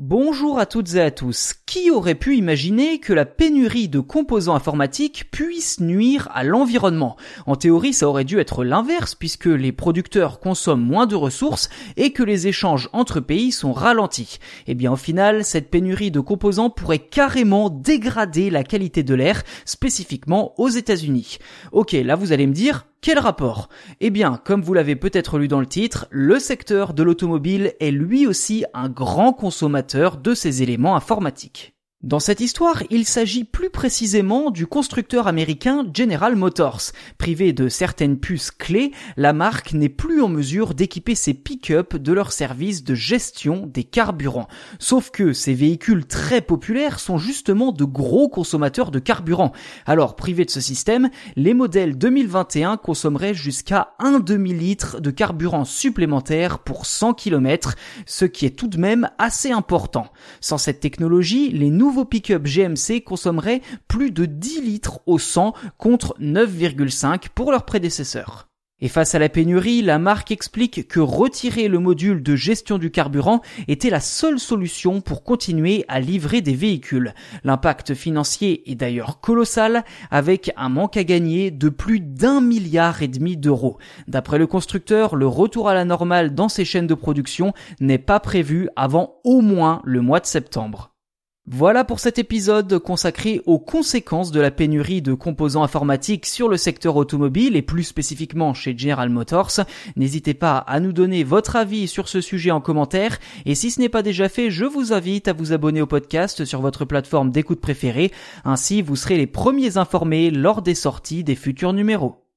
Bonjour à toutes et à tous. Qui aurait pu imaginer que la pénurie de composants informatiques puisse nuire à l'environnement? En théorie, ça aurait dû être l'inverse puisque les producteurs consomment moins de ressources et que les échanges entre pays sont ralentis. Eh bien au final, cette pénurie de composants pourrait carrément dégrader la qualité de l'air, spécifiquement aux États-Unis. Ok, là vous allez me dire, quel rapport? Eh bien, comme vous l'avez peut-être lu dans le titre, le secteur de l'automobile est lui aussi un grand consommateur de ces éléments informatiques. Dans cette histoire, il s'agit plus précisément du constructeur américain General Motors. Privé de certaines puces clés, la marque n'est plus en mesure d'équiper ses pick-up de leur service de gestion des carburants. Sauf que ces véhicules très populaires sont justement de gros consommateurs de carburant. Alors, privé de ce système, les modèles 2021 consommeraient jusqu'à un demi-litre de carburant supplémentaire pour 100 km, ce qui est tout de même assez important. Sans cette technologie, les pick-up GMC consommerait plus de 10 litres au 100 contre 9,5 pour leur prédécesseur. Et face à la pénurie, la marque explique que retirer le module de gestion du carburant était la seule solution pour continuer à livrer des véhicules. L'impact financier est d'ailleurs colossal, avec un manque à gagner de plus d'un milliard et demi d'euros. D'après le constructeur, le retour à la normale dans ses chaînes de production n'est pas prévu avant au moins le mois de septembre. Voilà pour cet épisode consacré aux conséquences de la pénurie de composants informatiques sur le secteur automobile et plus spécifiquement chez General Motors. N'hésitez pas à nous donner votre avis sur ce sujet en commentaire et si ce n'est pas déjà fait, je vous invite à vous abonner au podcast sur votre plateforme d'écoute préférée. Ainsi, vous serez les premiers informés lors des sorties des futurs numéros.